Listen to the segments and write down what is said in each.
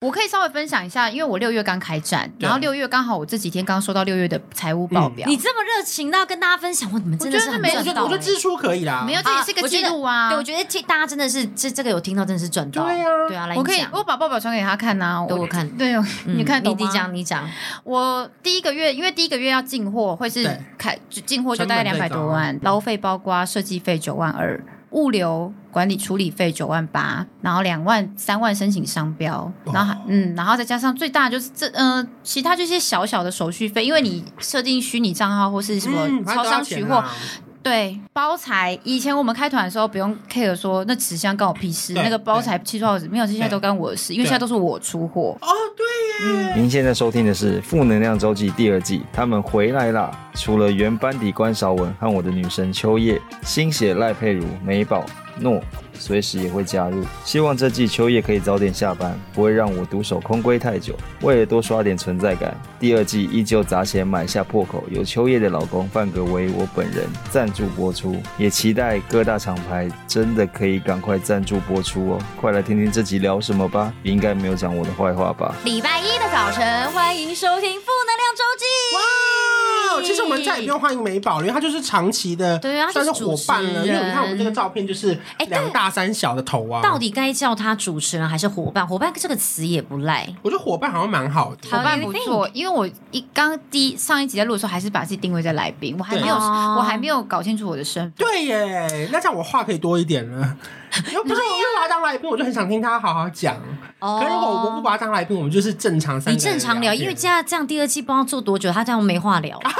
我可以稍微分享一下，因为我六月刚开展，然后六月刚好我这几天刚收到六月的财务报表。你这么热情，那要跟大家分享，我你们真的是很赚到。我觉得支出可以啦，没有，这也是个记录啊。对，我觉得大家真的是这这个有听到，真的是赚到。对啊，对啊，来我可以我把报表传给他看呐，给我看。对，你看，你你讲你讲。我第一个月，因为第一个月要进货，会是开进货就大概两百多万，劳费包括设计费九万二。物流管理处理费九万八，然后两万三万申请商标，然后嗯，然后再加上最大就是这呃，其他这些小小的手续费，因为你设定虚拟账号或是什么超商取货。对，包材以前我们开团的时候不用 care 说那纸箱关我屁事，那个包材七号没有，这些都干我的事，因为现在都是我出货。哦，对耶。您现在收听的是《负能量周记》第二季，他们回来啦！除了原班底关韶文和我的女神秋叶，新血赖佩如、美宝。诺，随时也会加入。希望这季秋叶可以早点下班，不会让我独守空闺太久。为了多刷点存在感，第二季依旧砸钱买下破口，由秋叶的老公范格为我本人赞助播出。也期待各大厂牌真的可以赶快赞助播出哦！快来听听这集聊什么吧，应该没有讲我的坏话吧？礼拜一的早晨，欢迎收听负能量周记。哇，其实我们再也不用欢迎美宝了，因为他就是长期的，对啊，算是伙伴了。因为你看我们这个照片就是。哎，两大三小的头啊！到底该叫他主持人还是伙伴？伙伴这个词也不赖。我觉得伙伴好像蛮好的，伙伴不错。因为我一刚第一上一集在录的时候，还是把自己定位在来宾，我还没有，我还没有搞清楚我的身份。对耶，那这样我话可以多一点了。又不是我又把他当来宾，我就很想听他好好讲。可是如果我不把他当来宾，我们就是正常三。你正常聊，因为这样这样第二季不知道做多久，他这样没话聊。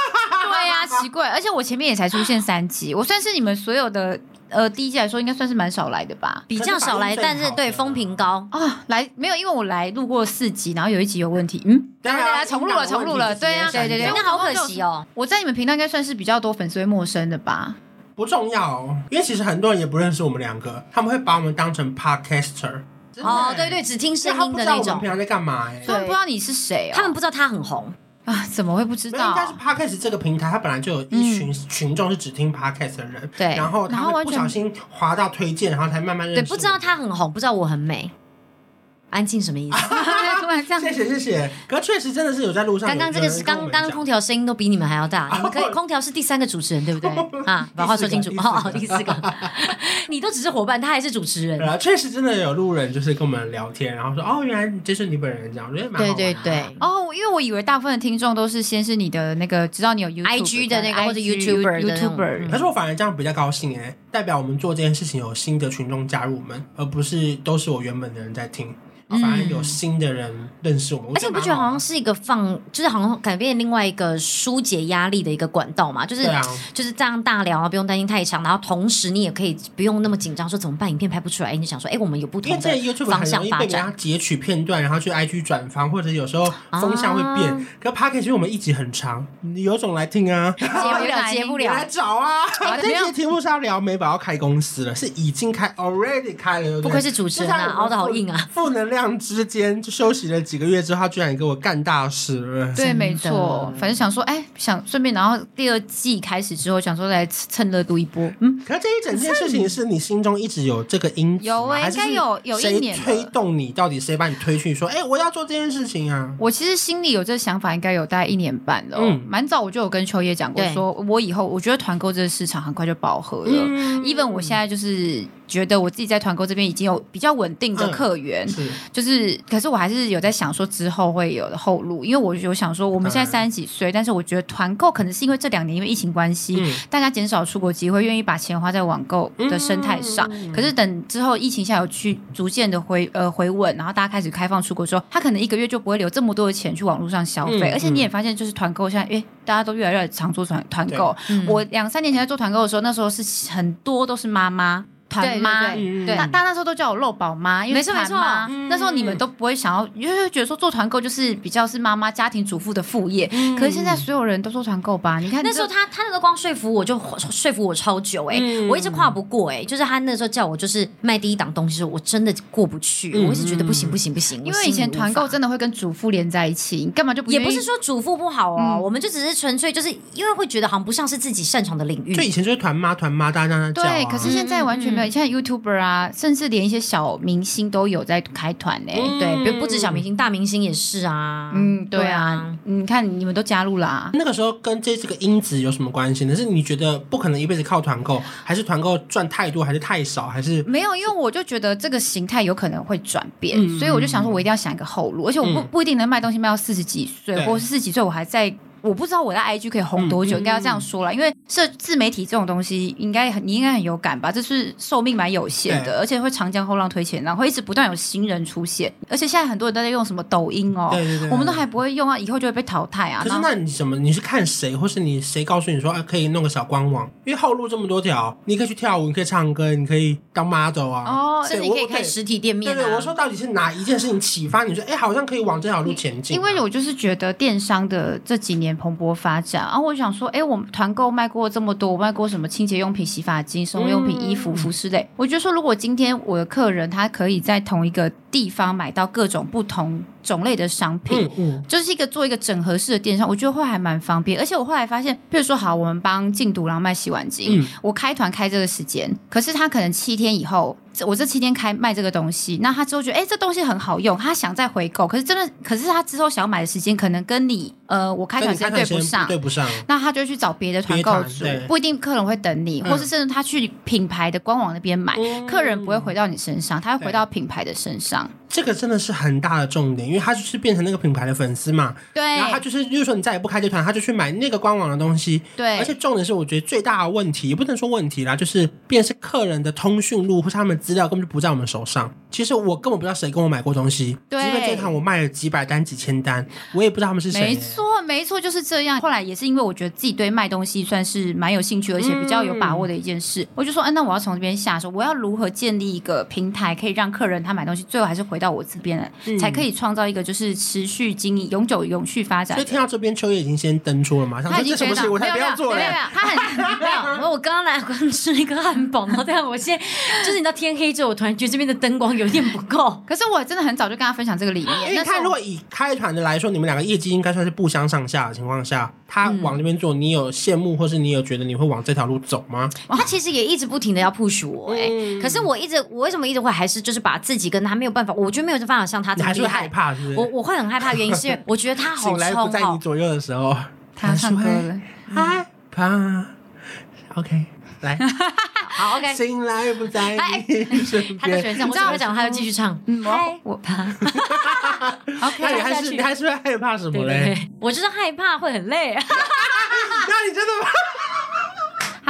奇怪。而且我前面也才出现三集，我算是你们所有的。呃，第一季来说应该算是蛮少来的吧，比较少来，但是对风评高啊。来没有，因为我来录过四集，然后有一集有问题，嗯，对啊，重录了，重录了，对啊，对对对，那好可惜哦。我在你们频道应该算是比较多粉丝会陌生的吧？不重要，因为其实很多人也不认识我们两个，他们会把我们当成 podcaster。哦，对对，只听声音的那种。平常在干嘛？哎，他们不知道你是谁，他们不知道他很红。啊，怎么会不知道？应该是 Podcast 这个平台，它本来就有一群群众是只听 Podcast 的人，对，然后他会不小心滑到推荐，然后才慢慢认识。对，不知道他很红，不知道我很美。安静什么意思？这样谢谢谢谢。可确实真的是有在路上。刚刚这个是刚刚空调声音都比你们还要大。你们可以，空调是第三个主持人对不对？啊，把话说清楚。哦，第四个。你都只是伙伴，他还是主持人。确实真的有路人就是跟我们聊天，然后说哦，原来这是你本人这样，我觉得蛮好。对对对。哦，因为我以为大部分的听众都是先是你的那个知道你有 IG 的那个或者 YouTuber YouTuber，可是我反而这样比较高兴哎，代表我们做这件事情有新的群众加入我们，而不是都是我原本的人在听。反而有新的人认识我们，而且不觉得好像是一个放，就是好像改变另外一个疏解压力的一个管道嘛？就是就是这样大聊啊，不用担心太长，然后同时你也可以不用那么紧张，说怎么办？影片拍不出来，你就想说，哎，我们有不同的方向发展。他截取片段，然后去 IG 转发，或者有时候风向会变。可为我们一集很长，你有种来听啊，接不了，接不了，来 找啊。这期题目是要聊美宝要开公司了，是已经开，already 开了，不愧是主持人啊，熬得好硬啊，负能量。之间就休息了几个月之后，他居然给我干大事了。对，没错，反正想说，哎，想顺便，然后第二季开始之后，想说来蹭热度一波。嗯，可是这一整件事情是你心中一直有这个因子，有哎，应该有有一年推动你，到底谁把你推去说，哎，我要做这件事情啊？我其实心里有这个想法，应该有大概一年半了。嗯，蛮早我就有跟秋叶讲过，说我以后我觉得团购这个市场很快就饱和了。嗯，even 我现在就是。觉得我自己在团购这边已经有比较稳定的客源，嗯、是就是，可是我还是有在想说之后会有的后路，因为我有想说我们现在三十几岁，嗯、但是我觉得团购可能是因为这两年因为疫情关系，嗯、大家减少出国机会，愿意把钱花在网购的生态上。嗯、可是等之后疫情下有去逐渐的回呃回稳，然后大家开始开放出国之后，他可能一个月就不会留这么多的钱去网络上消费，嗯、而且你也发现就是团购现在，哎，大家都越来越常做团团购。嗯、我两三年前在做团购的时候，那时候是很多都是妈妈。团妈，对，大大那时候都叫我肉宝妈，因为团妈。那时候你们都不会想要，因为觉得说做团购就是比较是妈妈家庭主妇的副业。可是现在所有人都做团购吧？你看那时候他他那个光说服我就说服我超久哎，我一直跨不过哎，就是他那时候叫我就是卖第一档东西时，我真的过不去，我一直觉得不行不行不行。因为以前团购真的会跟主妇连在一起，你干嘛就不？也不是说主妇不好哦，我们就只是纯粹就是因为会觉得好像不像是自己擅长的领域。就以前就是团妈团妈大家那样叫。对，可是现在完全没没有，现在 YouTuber 啊，甚至连一些小明星都有在开团呢。对，不不止小明星，大明星也是啊。嗯，对啊，你看你们都加入啦。那个时候跟这这个因子有什么关系呢？是你觉得不可能一辈子靠团购，还是团购赚太多，还是太少，还是没有？因为我就觉得这个形态有可能会转变，所以我就想说，我一定要想一个后路，而且我不不一定能卖东西卖到四十几岁，或是四十几岁我还在。我不知道我在 IG 可以红多久，应该要这样说了，因为社自媒体这种东西，应该你应该很有感吧？这是寿命蛮有限的，而且会长江后浪推前浪，会一直不断有新人出现。而且现在很多人都在用什么抖音哦，对对对，我们都还不会用啊，以后就会被淘汰啊。可是那你什么？你是看谁，或是你谁告诉你说啊，可以弄个小官网？因为后路这么多条，你可以去跳舞，你可以唱歌，你可以当 model 啊，哦，甚至你可以开实体店面。对对，我说到底是哪一件事情启发你说，哎，好像可以往这条路前进？因为我就是觉得电商的这几年蓬勃发展。然后我想说，哎，我们团购卖过这么多，我卖过什么清洁用品、洗发精、生活用品、衣服、服饰类。我觉得说，如果今天我的客人他可以在同一个地方买到各种不同种类的商品，嗯嗯，就是一个做一个整合式的电商，我觉得会还蛮方便。而且我后来发现，比如说好，我们帮净独狼卖洗碗机，嗯，我开团开这个时间，可是他可能七天以后。我这七天开卖这个东西，那他之后觉得哎，这东西很好用，他想再回购，可是真的，可是他之后想要买的时间可能跟你呃，我开团时间对不上，对不上，那他就去找别的团购主，不一定客人会等你，嗯、或是甚至他去品牌的官网那边买，嗯、客人不会回到你身上，他会回到品牌的身上。음这个真的是很大的重点，因为他就是变成那个品牌的粉丝嘛，对，然后他就是，就是说你再也不开这团，他就去买那个官网的东西，对，而且重点是，我觉得最大的问题也不能说问题啦，就是变成是客人的通讯录或是他们资料根本就不在我们手上。其实我根本不知道谁跟我买过东西，对，因为这趟我卖了几百单、几千单，我也不知道他们是谁。没错，没错，就是这样。后来也是因为我觉得自己对卖东西算是蛮有兴趣，而且比较有把握的一件事，嗯、我就说，哎，那我要从这边下手，我要如何建立一个平台，可以让客人他买东西最后还是回到我这边来。嗯、才可以创造一个就是持续经营、永久、永续发展。所以听到这边，秋叶已经先登出了嘛？他已经什么事？我才不要做了。没有没有，他很没有。我刚刚来刚吃了一个汉堡，然后这样，我现在就是你知道天黑之后，我突然觉得这边的灯光有点不够。可是我真的很早就跟他分享这个理念。因为他如果以开团的来说，你们两个业绩应该算是不相上下的情况下，他往那边做，你有羡慕，或是你有觉得你会往这条路走吗？他其实也一直不停的要 push 我哎、欸，嗯、可是我一直我为什么一直会还是就是把自己跟他没有办法，我觉得没有办法像他。你还是会害怕，是不是？我我会很害怕，原因是因为 我觉得他好冲，醒来不在你左右的时候，他唱歌了，害怕。OK，来，好 OK。醒来不在你身边，他的选项，我只会讲，他就继续唱。嗯，我怕。OK，那你还是你还是会害怕什么嘞？我就是害怕会很累。那你真的吗？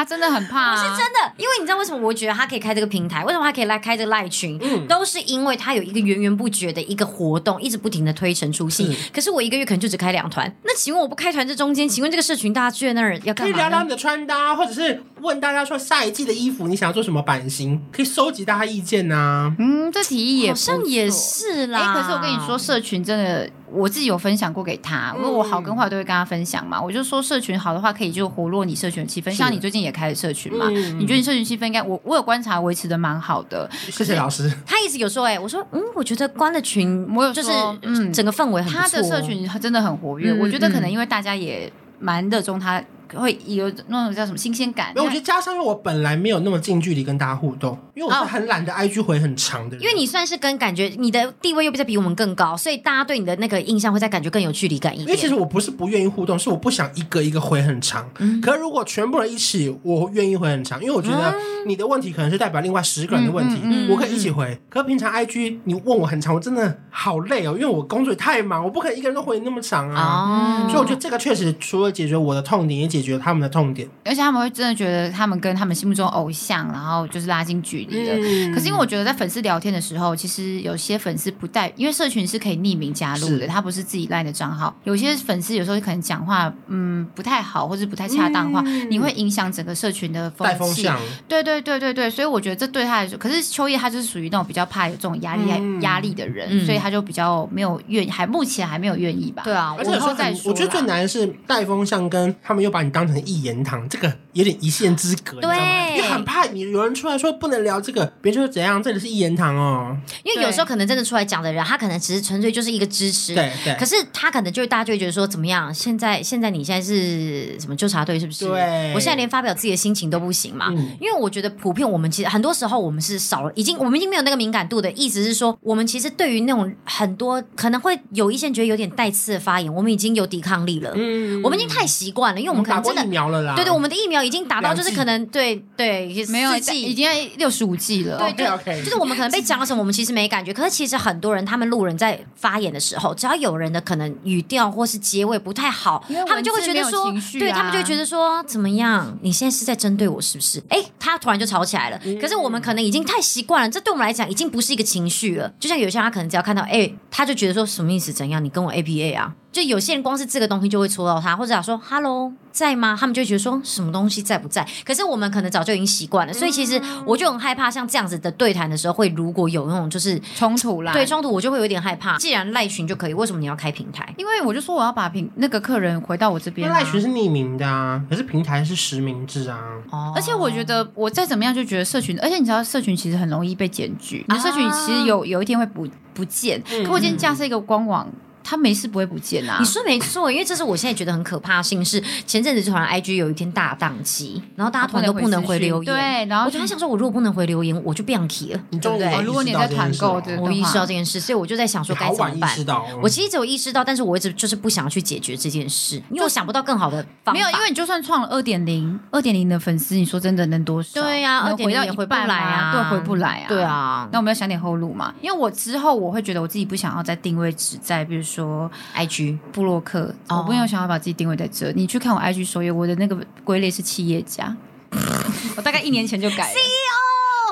他真的很怕，是真的，因为你知道为什么我觉得他可以开这个平台，为什么他可以来开这个赖群，嗯，都是因为他有一个源源不绝的一个活动，一直不停的推陈出新。可是我一个月可能就只开两团，那请问我不开团这中间，请问这个社群大家去那儿要干嘛？可以聊聊你的穿搭，或者是问大家说下一季的衣服你想要做什么版型，可以收集大家意见呐。嗯，这提议也好像也是啦。哎，可是我跟你说，社群真的。我自己有分享过给他，因为我好跟坏都会跟他分享嘛。嗯、我就说社群好的话，可以就活络你社群的气氛。像你最近也开了社群嘛，嗯、你觉得你社群气氛应该我我有观察维持的蛮好的。谢谢老师。他一直有说，哎，我说嗯，我觉得关了群，我有就是嗯，整个氛围很。他的社群真的很活跃，嗯、我觉得可能因为大家也蛮热衷他。会有那种叫什么新鲜感？没有我觉得加上因为我本来没有那么近距离跟大家互动，因为我是很懒得 IG 回很长的人。因为你算是跟感觉你的地位又不在比我们更高，所以大家对你的那个印象会在感觉更有距离感一点。因为其实我不是不愿意互动，是我不想一个一个回很长。嗯、可是如果全部人一起，我愿意回很长，因为我觉得你的问题可能是代表另外十个人的问题，嗯嗯嗯、我可以一起回。可是平常 IG 你问我很长，我真的好累哦，因为我工作也太忙，我不可能一个人都回那么长啊。哦、所以我觉得这个确实除了解决我的痛点，也解决他们的痛点。而且他们会真的觉得他们跟他们心目中偶像，然后就是拉近距离的。嗯、可是因为我觉得在粉丝聊天的时候，其实有些粉丝不带，因为社群是可以匿名加入的，他不是自己赖的账号。有些粉丝有时候可能讲话嗯不太好，或者不太恰当的话，嗯、你会影响整个社群的风气。风对对对对对，所以我觉得这对他来说，可是秋叶他就是属于那种比较怕有这种压力压、嗯、力的人，嗯、所以他就比较没有愿，还目前还没有愿意吧。对啊，而且说在我觉得最难的是带风向，跟他们又把你你当成一言堂，这个有点一线之隔，对，你很怕你有人出来说不能聊这个，别人说怎样，这里是一言堂哦。因为有时候可能真的出来讲的人，他可能只是纯粹就是一个支持，对对。可是他可能就大家就会觉得说怎么样？现在现在你现在是什么纠察队是不是？对。我现在连发表自己的心情都不行嘛？嗯。因为我觉得普遍我们其实很多时候我们是少了，已经我们已经没有那个敏感度的意思是说，我们其实对于那种很多可能会有一些人觉得有点带刺的发言，我们已经有抵抗力了。嗯。我们已经太习惯了，因为我们可能真的疫苗了啦。对对，我们的疫苗已经达到，就是可能对对没有已经六十五剂了。对对，就是我们可能被讲什么，我们其实没感觉。可是其实很多人，他们路人在发言的时候，只要有人的可能语调或是结尾不太好，他们就会觉得说，对他们就会觉得说，怎么样？你现在是在针对我是不是？哎，他突然就吵起来了。可是我们可能已经太习惯了，这对我们来讲已经不是一个情绪了。就像有些人，他可能只要看到哎，他就觉得说什么意思？怎样？你跟我 APA 啊？就有些人光是这个东西就会戳到他，或者讲说 “hello”。在吗？他们就会觉得说什么东西在不在？可是我们可能早就已经习惯了，所以其实我就很害怕像这样子的对谈的时候，会如果有那种就是冲突啦，对冲突，我就会有点害怕。既然赖群就可以，为什么你要开平台？因为我就说我要把平那个客人回到我这边。赖群是匿名的啊，可是平台是实名制啊。哦。而且我觉得我再怎么样就觉得社群，而且你知道社群其实很容易被检举，你的社群其实有有一天会不不见。可我今天架设一个官网。他没事不会不见啊！你说没错，因为这是我现在觉得很可怕的事。是前阵子就突然 IG 有一天大宕机，然后大家突然都不能回留言。对，然后我就想说，我如果不能回留言，我就不想提了，对不对？如果你在团购，我意识到这件事，所以我就在想说该怎么办。我其实只有意识到，但是我一直就是不想要去解决这件事，因为我想不到更好的方法。没有，因为你就算创了二点零，二点零的粉丝，你说真的能多少？对呀，二点零也回不来啊，对，回不来啊。对啊，那我们要想点后路嘛。因为我之后我会觉得我自己不想要再定位只在，比如说 IG。部落客，我不用想要把自己定位在这。你去看我 IG 首页，我的那个归类是企业家。我大概一年前就改了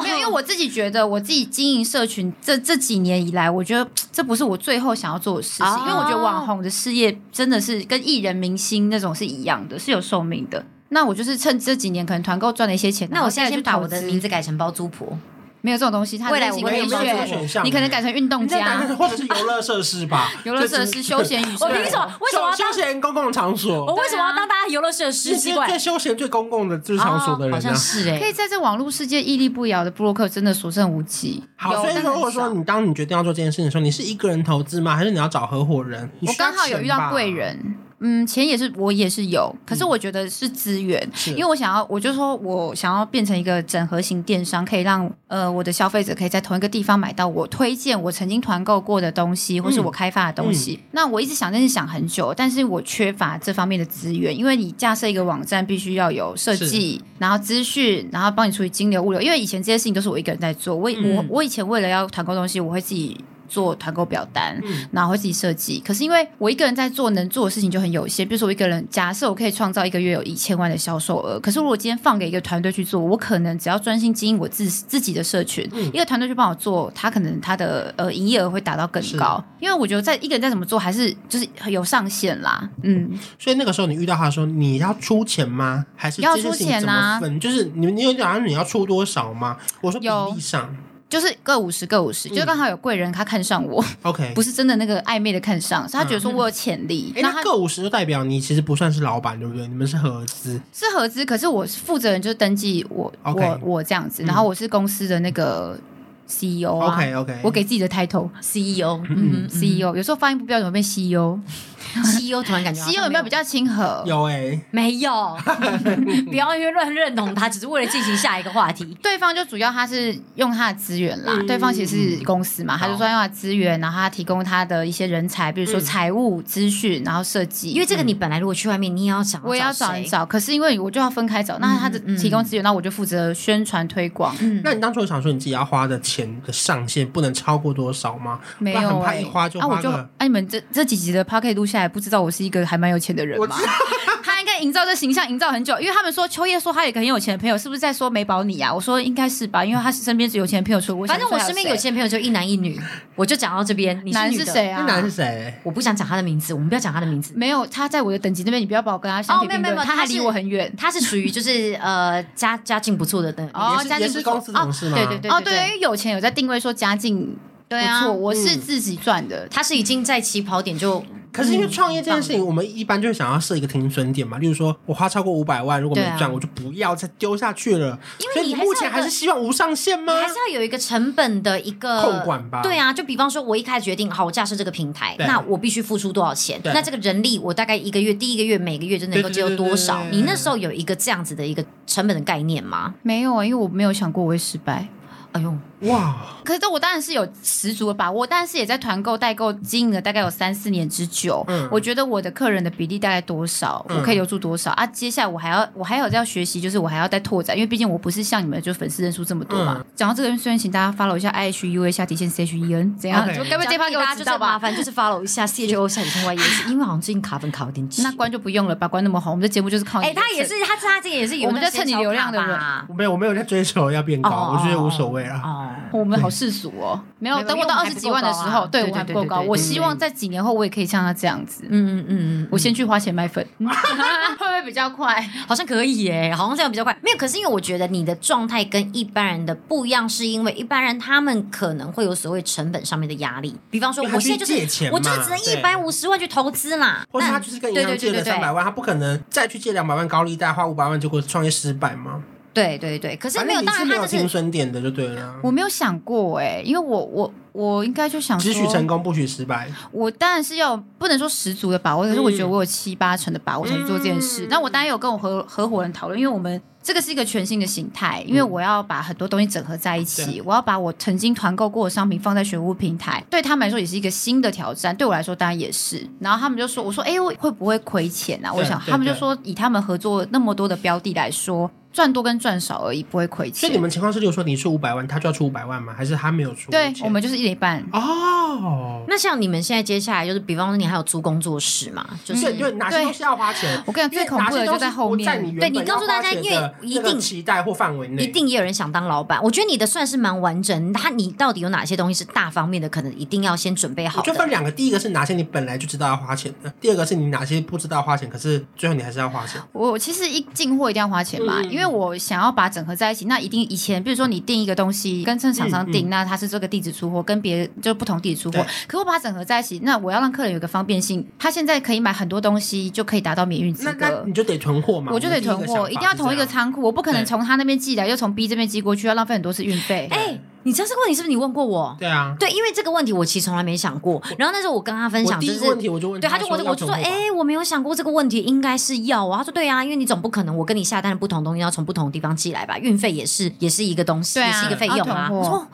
没有，因为我自己觉得我自己经营社群这这几年以来，我觉得这不是我最后想要做的事情，因为我觉得网红的事业真的是跟艺人明星那种是一样的，是有寿命的。那我就是趁这几年可能团购赚了一些钱，那我现在就把我的名字改成包租婆。没有这种东西，它未来我可以选，你可能改成运动家，或者是游乐设施吧。游乐设施、休闲娱乐。我凭什么？为什么要休闲公共场所？我为什么要当大家游乐设施？奇怪，最休闲、最公共的就是场所的人，好像是哎。可以在这网络世界屹立不摇的布洛克，真的所剩无几。好，所以如果说你当你决定要做这件事情的时候，你是一个人投资吗？还是你要找合伙人？我刚好有遇到贵人。嗯，钱也是我也是有，可是我觉得是资源，嗯、因为我想要，我就说我想要变成一个整合型电商，可以让呃我的消费者可以在同一个地方买到我推荐我曾经团购过的东西，或是我开发的东西。嗯嗯、那我一直想，真是想很久，但是我缺乏这方面的资源，因为你架设一个网站，必须要有设计，然后资讯，然后帮你处理金流物流，因为以前这些事情都是我一个人在做。我、嗯、我我以前为了要团购东西，我会自己。做团购表单，然后会自己设计。可是因为我一个人在做，能做的事情就很有限。比如说我一个人，假设我可以创造一个月有一千万的销售额。可是如果今天放给一个团队去做，我可能只要专心经营我自自己的社群，嗯、一个团队去帮我做，他可能他的呃营业额会达到更高。因为我觉得在一个人再怎么做，还是就是有上限啦。嗯，所以那个时候你遇到他说你要出钱吗？还是要出钱啊？就是你你有讲你要出多少吗？我说比例上。就是各五十，各五十，就刚好有贵人他看上我，OK，不是真的那个暧昧的看上，是他觉得说我有潜力。那他各五十就代表你其实不算是老板，对不对？你们是合资，是合资，可是我负责人就是登记我，我，我这样子，然后我是公司的那个 CEO 啊，OK OK，我给自己的 title CEO，嗯，CEO，有时候发音不标准会变 CEO。CEO 突然感觉，CEO 有没有比较亲和？有哎，没有，不要因为乱认同他，只是为了进行下一个话题。对方就主要他是用他的资源啦，对方其实是公司嘛，他就说用他的资源，然后他提供他的一些人才，比如说财务资讯，然后设计。因为这个你本来如果去外面，你也要找，我也要找一找，可是因为我就要分开找，那他的提供资源，那我就负责宣传推广。那你当初想说你自己要花的钱的上限不能超过多少吗？没有，怕一花就花。啊，我就哎，你们这这几集的 Podcast 录下来，不知道我是一个还蛮有钱的人吗？他应该营造这形象营造很久，因为他们说秋叶说他有一个很有钱的朋友，是不是在说美宝你啊？我说应该是吧，因为他身边是有钱的朋友出。反正我身边有钱的朋友就一男一女，我就讲到这边。你男是谁啊？男是谁？我不想讲他的名字，我们不要讲他的名字。没有，他在我的等级那边，你不要把我跟他相提并论。他还离我很远，他是属于就是呃家家境不错的等哦，家境是公司同事吗？对对对哦对，因为有钱有在定位说家境不错，我是自己赚的，他是已经在起跑点就。可是因为创业这件事情，我们一般就会想要设一个停损点嘛。例如说，我花超过五百万，如果没赚，我就不要再丢下去了。因为你目前还是希望无上限吗？还是要有一个成本的一个控管吧？对啊，就比方说，我一开始决定好，我架设这个平台，那我必须付出多少钱？那这个人力，我大概一个月第一个月每个月就能够接受多少？你那时候有一个这样子的一个成本的概念吗？没有啊，因为我没有想过我会失败。哎呦。哇！可是我当然是有十足的把握，但是也在团购代购经营了大概有三四年之久。嗯，我觉得我的客人的比例大概多少，我可以留住多少、嗯、啊？接下来我还要我还有在学习，就是我还要再拓展，因为毕竟我不是像你们就粉丝人数这么多嘛。讲、嗯、到这个，虽然请大家 follow 一下 i h u a 下底线 c h e n 怎样就该不会这趴给我知道吧？麻烦就是 follow 一下 c h o 下底线 y e s，因为好像最近卡粉卡有点紧。那关就不用了吧？关那么好，我们的节目就是靠你。哎、欸，他也是，他他这个也是有，我们在蹭你流量的人。我没有，我没有在追求要变高，哦、我觉得无所谓啊。哦，我们好世俗哦，没有等我到二十几万的时候，对我还不够高。我希望在几年后我也可以像他这样子。嗯嗯嗯嗯，我先去花钱买粉，会不会比较快？好像可以耶，好像这样比较快。没有，可是因为我觉得你的状态跟一般人的不一样，是因为一般人他们可能会有所谓成本上面的压力。比方说，我现在就是，我就只能一百五十万去投资啦。或者他就是跟银行借了三百万，他不可能再去借两百万高利贷，花五百万结果创业失败吗？对对对，可是没有，当然他就是停损点的就对了。我没有想过哎、欸，因为我我我应该就想，只许成功不许失败。我当然是要不能说十足的把握，可是我觉得我有七八成的把握才去做这件事。那、嗯、我当然有跟我合合伙人讨论，因为我们这个是一个全新的形态，因为我要把很多东西整合在一起，嗯、我要把我曾经团购过的商品放在选物平台，对他们来说也是一个新的挑战，对我来说当然也是。然后他们就说：“我说，哎，我会不会亏钱啊？”我想，他们就说：“以他们合作那么多的标的来说。”赚多跟赚少而已，不会亏钱。所以你们情况是，就是说你出五百万，他就要出五百万吗？还是他没有出？对，我们就是一人一半。哦，那像你们现在接下来就是，比方说你还有租工作室嘛？就是对，对，哪些东西要花钱？我跟你讲，最恐怖的就在后面。在你对你告诉大家，因为一定期待或范围内，一定也有人想当老板。我觉得你的算是蛮完整。他你到底有哪些东西是大方面的？可能一定要先准备好。就分两个，第一个是哪些你本来就知道要花钱的，第二个是你哪些不知道花钱，可是最后你还是要花钱。我其实一进货一定要花钱嘛，嗯、因为我想要把。整合在一起，那一定以前，比如说你订一个东西，跟正厂商订，嗯嗯、那他是这个地址出货，跟别就不同地址出货。可我把它整合在一起，那我要让客人有个方便性，他现在可以买很多东西，就可以达到免运资格。你就得囤货嘛，我就得囤货，一定要同一个仓库，我不可能从他那边寄来，又从 B 这边寄过去，要浪费很多次运费。哎。你知道这个问题是不是你问过我？对啊，对，因为这个问题我其实从来没想过。然后那时候我跟他分享，就是问题我就问，对，他就我我就说，哎，我没有想过这个问题，应该是要啊。他说对啊，因为你总不可能我跟你下单的不同东西要从不同的地方寄来吧？运费也是也是一个东西，也是一个费用啊。我说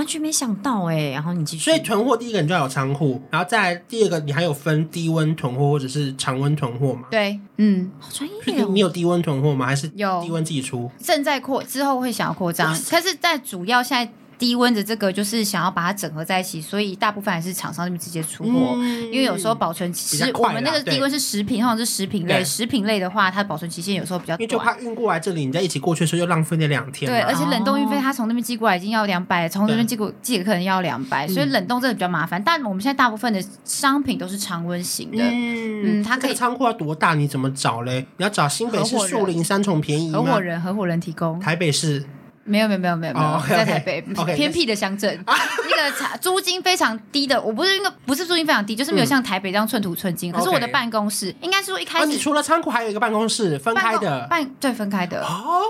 完全没想到哎，然后你继续。所以囤货第一个你就要有仓库，然后再第二个你还有分低温囤货或者是常温囤货嘛？对，嗯，好专业。你你有低温囤货吗？还是有低温自己出？正在扩之后会想要扩张，但是在主要现在。低温的这个就是想要把它整合在一起，所以大部分还是厂商那边直接出货，嗯、因为有时候保存其实我们那个低温是食品，或者是食品类，食品类的话，它保存期限有时候比较短，因为就怕运过来这里，你在一起过去的时候又浪费那两天。对，而且冷冻运费，它从那边寄过来已经要两百，从那边寄过寄给客人要两百，所以冷冻真的比较麻烦。但我们现在大部分的商品都是常温型的，嗯，嗯，它可以仓库要多大？你怎么找嘞？你要找新北市树林三重便宜合伙人，合伙人提供。台北市。没有没有没有没有没有，在台北偏僻的乡镇，那个租金非常低的，我不是应该不是租金非常低，就是没有像台北这样寸土寸金。可是我的办公室应该是说一开始，你除了仓库还有一个办公室分开的，办对分开的。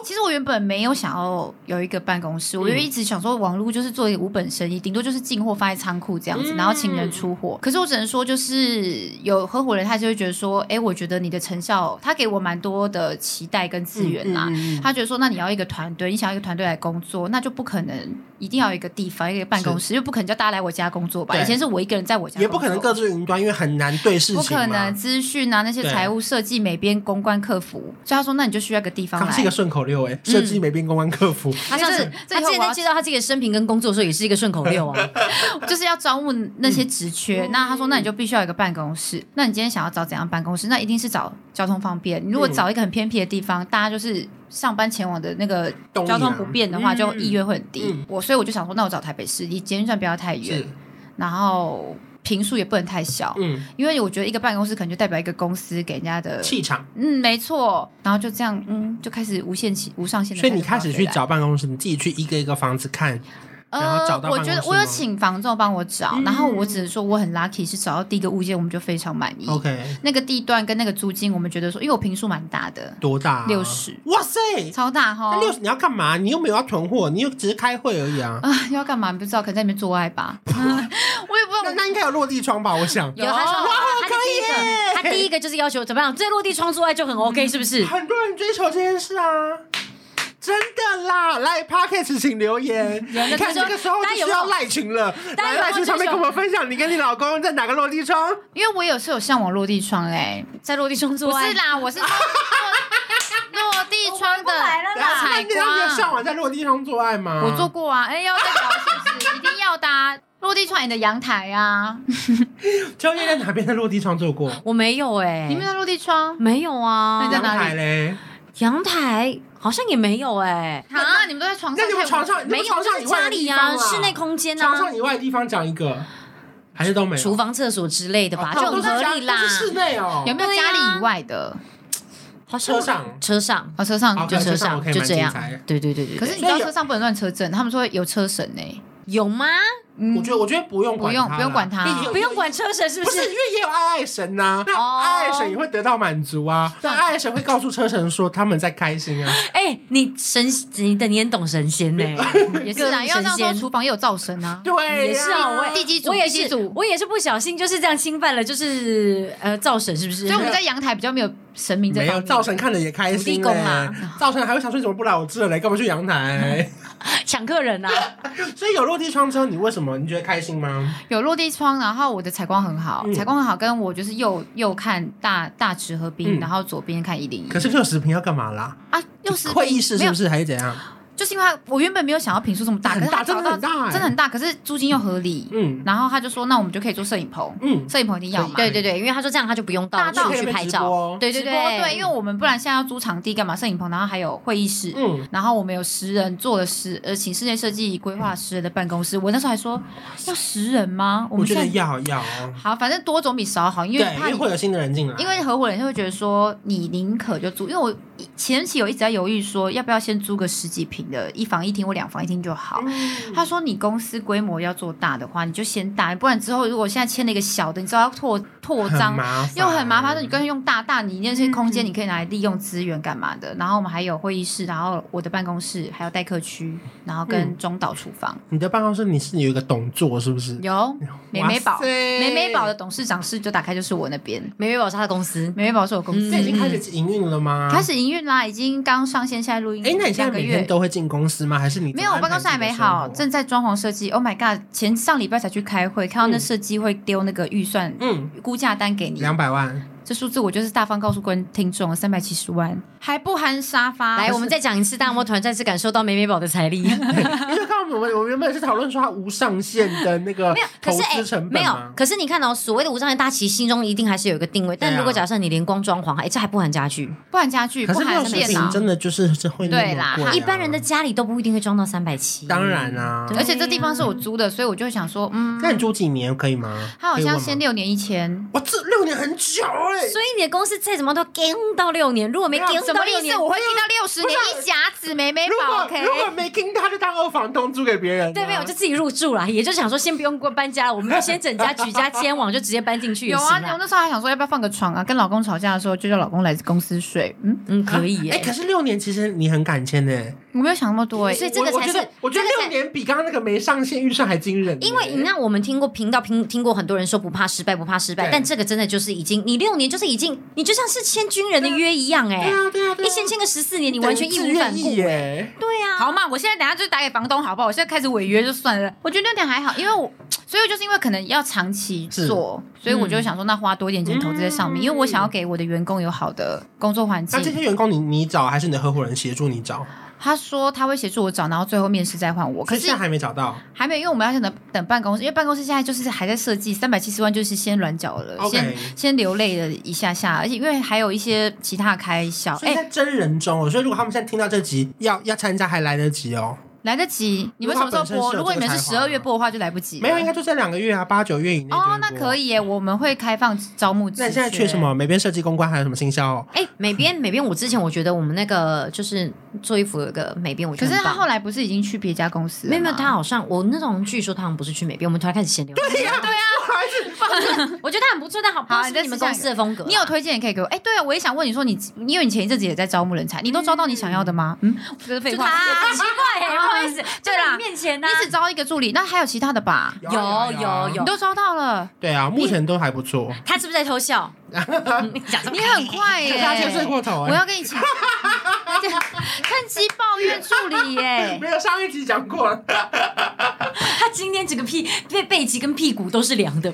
其实我原本没有想要有一个办公室，我就一直想说网络就是做一个无本生意，顶多就是进货放在仓库这样子，然后请人出货。可是我只能说，就是有合伙人他就会觉得说，哎，我觉得你的成效，他给我蛮多的期待跟资源啦。他觉得说，那你要一个团队，你想要一个团队来工作，那就。不可能一定要有一个地方，一个办公室，又不可能叫大家来我家工作吧？以前是我一个人在我家，也不可能各自云端，因为很难对事情。不可能资讯啊，那些财务设计、美编、公关、客服，所以他说，那你就需要一个地方来。是一个顺口溜哎，设计、美编、公关、客服。他上次他之前在介绍他自己的生平跟工作的时候，也是一个顺口溜啊，就是要招募那些职缺。那他说，那你就必须要一个办公室。那你今天想要找怎样办公室？那一定是找交通方便。你如果找一个很偏僻的地方，大家就是。上班前往的那个交通不便的话，就意愿会很低。嗯、我所以我就想说，那我找台北市，离捷运站不要太远，然后坪数也不能太小。嗯，因为我觉得一个办公室可能就代表一个公司给人家的气场。嗯，没错。然后就这样，嗯，就开始无限期、无上限的。所以你开始去找办公室，你自己去一个一个房子看。呃，我觉得我有请房仲帮我找，嗯、然后我只是说我很 lucky 是找到第一个物件，我们就非常满意。OK，那个地段跟那个租金，我们觉得说，因为我坪数蛮大的，多大、啊？六十。哇塞，超大哈！六十你要干嘛？你又没有要囤货，你又只是开会而已啊！啊，要干嘛？你不知道，可能在里面做爱吧？我也不知道。那那应该有落地窗吧？我想 有。他说哇，他可以。他第一个就是要求怎么样？这落地窗做爱就很 OK，是不是？很多人追求这件事啊。真的啦，来 Podcast 请留言。你看这个时候就需要赖群了，来赖群上面跟我们分享，你跟你老公在哪个落地窗？因为我有是有向往落地窗哎，在落地窗做爱。不是啦，我是落地窗的 采光。你有向往在落地窗做爱吗？我做过啊，哎，要再搞是不是？一定要的。落地窗你的阳台啊。秋叶在哪边的落地窗做过？我没有哎，你没有落地窗？没有啊。那你在哪里嘞？阳台。好像也没有哎，啊！你们都在床上？那你们床上没有？就是家里呀，室内空间啊？床上以外的地方讲一个，还是都没有？厨房、厕所之类的吧，就很合理啦。室内哦，有没有家里以外的？车上，车上，啊，车上就车上，就这样。对对对对。可是你知道车上不能乱车震，他们说有车神呢。有吗？我觉得，我觉得不用管，不用不用管他，不用管车神是不是？因为也有爱爱神呐，爱爱神也会得到满足啊。那，爱爱神会告诉车神说他们在开心啊。哎，你神，你的你很懂神仙呢，也是啊。因为那时候，厨房也有灶神啊。对，也是啊。我地基组，我也是，我也是不小心就是这样侵犯了，就是呃灶神是不是？所以我们在阳台比较没有神明这方面。没有灶神看着也开心。地宫啊，灶神还会想说你怎么不来我这来，干嘛去阳台 抢客人啊？所以有落地窗之后，你为什么你觉得开心吗？有落地窗，然后我的采光很好，采光很好，跟我就是右右看大大池和滨，然后左边看一零一。可是六十平要干嘛啦？啊，六十会议室是不是还是怎样？就是因为他我原本没有想到坪数这么大，可是他找到真的很大，可是租金又合理，嗯，然后他就说，那我们就可以做摄影棚，嗯，摄影棚一定要嘛，对对对，因为他说这样他就不用到处去拍照，对对对对，因为我们不然现在要租场地干嘛？摄影棚，然后还有会议室，嗯，然后我们有十人做了十呃，请室内设计规划十人的办公室，我那时候还说要十人吗？我们觉得要要，好，反正多总比少好，因为怕会有新的人进来，因为合伙人就会觉得说你宁可就租，因为我前期有一直在犹豫说要不要先租个十几坪的一房一厅或。两房一厅就好。嗯、他说：“你公司规模要做大的话，你就先大，不然之后如果现在签了一个小的，你知道要拓扩张，又很麻烦。说你干脆用大大，你那些空间你可以拿来利用资源干嘛的？嗯、然后我们还有会议室，然后我的办公室，还有待客区，然后跟中岛厨房。你的办公室你是有一个董座是不是？有美美宝，美美宝的董事长室就打开就是我那边。美美宝是他的公司，美美宝是我公司。这、嗯、已经开始营运了吗？开始营运啦，已经刚上线，现在录音。哎，那你现在每天都会进公司吗？还是你没有？我办公室还没好，正在装潢设计。Oh my god！前上礼拜才去开会，看到那设计会丢那个预算，嗯，估价单给你，两百万。这数字我就是大方告诉观听众，三百七十万还不含沙发。来，我们再讲一次，大摸团再次感受到美美宝的财力。因为刚刚我们我们原本是讨论说它无上限的那个投资成本，没有。可是你看到所谓的无上限，大家其实心中一定还是有一个定位。但如果假设你连光装潢，哎，这还不含家具，不含家具，不含电脑，真的就是这会对啦。一般人的家里都不一定会装到三百七。当然啊，而且这地方是我租的，所以我就会想说，嗯，那你租几年可以吗？他好像先六年一千。哇，这六年很久哎。所以你的公司。再怎么都跟到六年，如果没跟到六年，我会跟到六十年一甲子美美宝。如果没跟到，就当二房东租给别人。对，没有就自己入住了，也就想说先不用过搬家了，我们就先整家举家迁往，就直接搬进去。有啊，我那时候还想说要不要放个床啊？跟老公吵架的时候就叫老公来公司睡。嗯嗯，可以耶。哎，可是六年其实你很敢签呢。我没有想那么多哎，所以这个才是我觉得六年比刚刚那个没上线预算还惊人。因为你看我们听过频道听听过很多人说不怕失败不怕失败，但这个真的就是已经你六年就是已经你就像是签军。人的约一样哎，对啊对啊，一签签个十四年，你完全义无反顾哎，对啊，好嘛，我现在等下就打给房东好不好？我现在开始违约就算了，我觉得那点还好，因为我所以就是因为可能要长期做，所以我就想说那花多一点钱投资在上面，因为我想要给我的员工有好的工作环境。那这些员工你你找还是你的合伙人协助你找？他说他会协助我找，然后最后面试再换我。可是现在还没找到，还没有，因为我们要先等等办公室，因为办公室现在就是还在设计，三百七十万就是先软脚了，Okay. 先先流泪了一下下，而且因为还有一些其他开销。哎，在真人中哦，所以如果他们现在听到这集要要参加还来得及哦。来得及。你们什么时候播？如果你们是十二月播的话，就来不及。没有，应该就这两个月啊，八九月以内。哦，那可以耶，我们会开放招募。那你现在缺什么？美编设计公关还有什么新销？哎，美编 美编，我之前我觉得我们那个就是做衣服有个美编，我觉得。可是他后来不是已经去别家公司？没有没有，他好像我那种据说他好像不是去美编，我们突然开始闲聊。对呀对呀，我觉得他很不错，但好，好，这是你们公司的风格。你有推荐也可以给我。哎，对啊，我也想问你说，你因为你前一阵子也在招募人才，你都招到你想要的吗？嗯，这是废话。奇怪，不好意思，对啦，面前呢，你只招一个助理，那还有其他的吧？有有有，你都招到了。对啊，目前都还不错。他是不是在偷笑？你很快耶！睡过头，我要跟你请。趁机抱怨助理耶！没有上一集讲过了。他今天整个屁背背脊跟屁股都是凉的。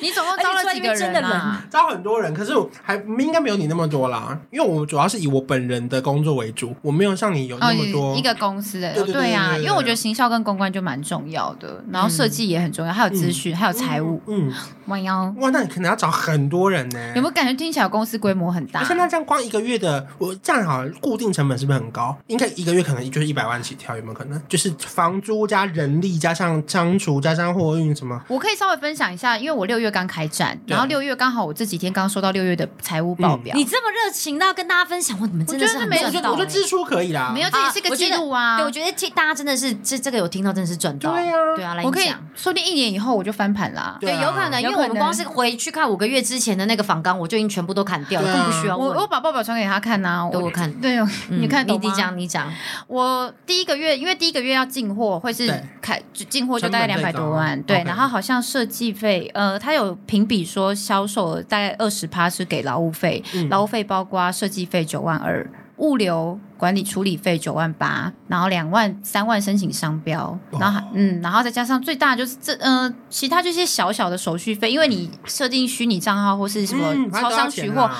你总共招了几个人啊？招很多人，可是还应该没有你那么多啦。因为我主要是以我本人的工作为主，我没有像你有那么多一个公司的。对呀，因为我觉得行销跟公关就蛮重要的，然后设计也很重要，还有资讯，还有财务。嗯，弯腰哇，那你可能要找很多人呢。有没有感觉听起来公司规模很大？像那这样光一个月的，我这样好，固定成本是不是很高？应该一个月可能就是一百万起跳，有没有可能？就是房租加人力加上仓储加上货运什么？我可以稍微分享一下，因为我六月刚开战，然后六月刚好我这几天刚收到六月的财务报表。你这么热情，那要跟大家分享，我怎么真的是没有赚到。我觉得支出可以啦，没有，这也是个记录啊。对，我觉得这大家真的是这这个有听到，真的是赚到。对啊，对啊，来我可以说不定一年以后我就翻盘啦。对，有可能，因为我们光是回去看五个月之前的那个访纲，我就已经全部都砍掉了，更不需要。我我把报表传给他看呐，给我看。对，你看，你你讲，你讲。我第一个月，因为第一个月要进货，会是开进货就大概两百多万，对。然后好像设计费，呃，他有评比说销售大概二十趴是给劳务费，劳务费包括设计费九万二，物流管理处理费九万八，然后两万三万申请商标，然后嗯，然后再加上最大就是这呃，其他这些小小的手续费，因为你设定虚拟账号或是什么超商取货。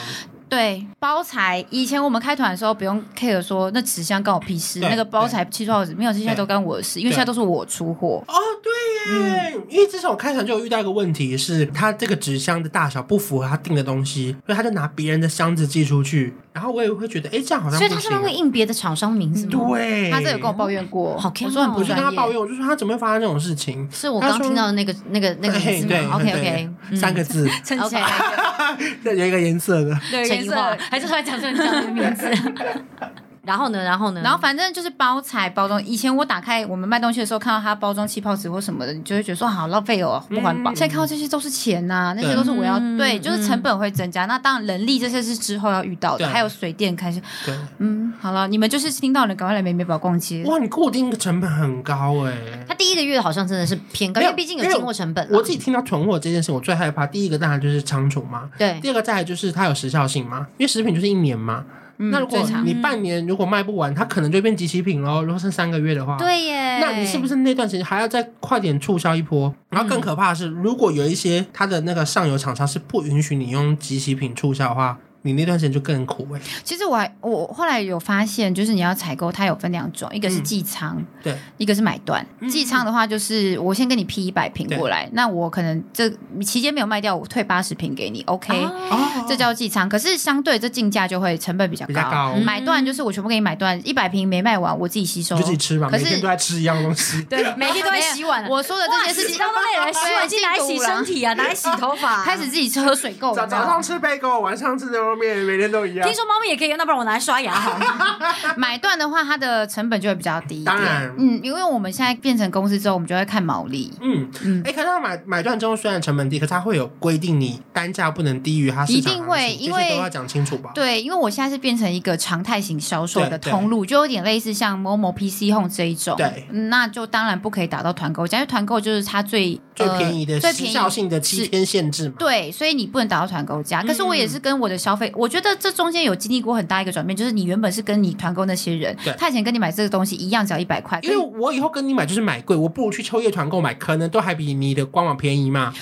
对，包材以前我们开团的时候不用 care 说那纸箱关我屁事，那个包材七多少纸没有，这些都干我的事，因为现在都是我出货。哦，对耶，因为之前我开团就有遇到一个问题，是他这个纸箱的大小不符合他订的东西，所以他就拿别人的箱子寄出去，然后我也会觉得，哎，这样好像。所以他是不是会印别的厂商名字吗？对，他这有跟我抱怨过，好，我说很不专业。我跟他抱怨，我就说他怎么会发生这种事情？是我刚听到的那个那个那个名字吗？OK OK，三个字，撑起来，有一个颜色的，对，颜色还是。讲出你这样的名字。然后呢，然后呢，然后反正就是包材包装。以前我打开我们卖东西的时候，看到它包装气泡纸或什么的，你就会觉得说好浪费哦，不环保。现在看到这些都是钱呐，那些都是我要对，就是成本会增加。那当然人力这些是之后要遇到的，还有水电开始。对，嗯，好了，你们就是听到了，赶快来美美宝逛街。哇，你固定的成本很高哎。他第一个月好像真的是偏高，因为毕竟有进货成本。我自己听到囤货这件事，我最害怕第一个当然就是仓储嘛，对。第二个再来就是它有时效性嘛，因为食品就是一年嘛。那如果你半年如果卖不完，它可能就变集齐品喽。如果剩三个月的话，对耶，那你是不是那段时间还要再快点促销一波？然后更可怕的是，如果有一些它的那个上游厂商是不允许你用集齐品促销的话。你那段时间就更苦哎。其实我还我后来有发现，就是你要采购，它有分两种，一个是寄仓，对，一个是买断。寄仓的话，就是我先跟你批一百瓶过来，那我可能这期间没有卖掉，我退八十瓶给你，OK？哦这叫寄仓。可是相对这进价就会成本比较高。买断就是我全部给你买断，一百瓶没卖完，我自己吸收，就自己吃嘛。每天都在吃一样东西，对，每天都在洗碗。我说的这些事情，洗都累了，洗碗机拿来洗身体啊，拿来洗头发，开始自己吃喝水够。早早上吃贝果，晚上吃牛肉面，每天都一样。听说猫咪也可以用，那不然我拿来刷牙好了。买断的话，它的成本就会比较低一点。当然，嗯，因为我们现在变成公司之后，我们就会看毛利。嗯嗯。哎，可是它买买断之后，虽然成本低，可是它会有规定，你单价不能低于它市场。一定会，因为都要讲清楚吧？对，因为我现在是变成一个常态型销售的通路，就有点类似像某某 PC Home 这一种。对，那就当然不可以打到团购价，因为团购就是它最最便宜的、最时效性的七天限制嘛。对，所以你不能打到团购价。可是我也是跟我的消费，我觉得这中间有经历过很大一个转变，就是你原本是跟你团购那些人，他以前跟你买这个东西一样，只要一百块。因为我以后跟你买就是买贵，我不如去秋叶团购买，可能都还比你的官网便宜嘛。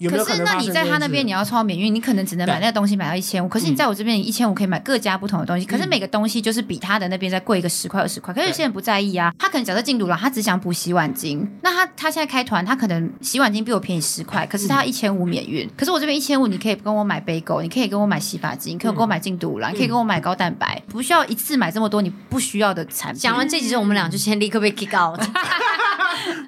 有没有可？可是那你在他那边你要抽到免运，你可能只能买那个东西买到一千五。可是你在我这边，你一千五可以买各家不同的东西。嗯、可是每个东西就是比他的那边再贵一个十块二十块。可是有些人不在意啊，他可能假设进度了，他只想补洗碗巾。那他他现在开团，他可能洗碗巾比我便宜十块，可是他要一千五免运。可是我这边一千五，你可以跟我买杯狗，你可以跟我买洗发精，可以跟我买进度了，你可以跟我买高蛋白，不需要一次买这么多你不需要的产品。讲完这集之后，我们俩就先立刻被 kick out。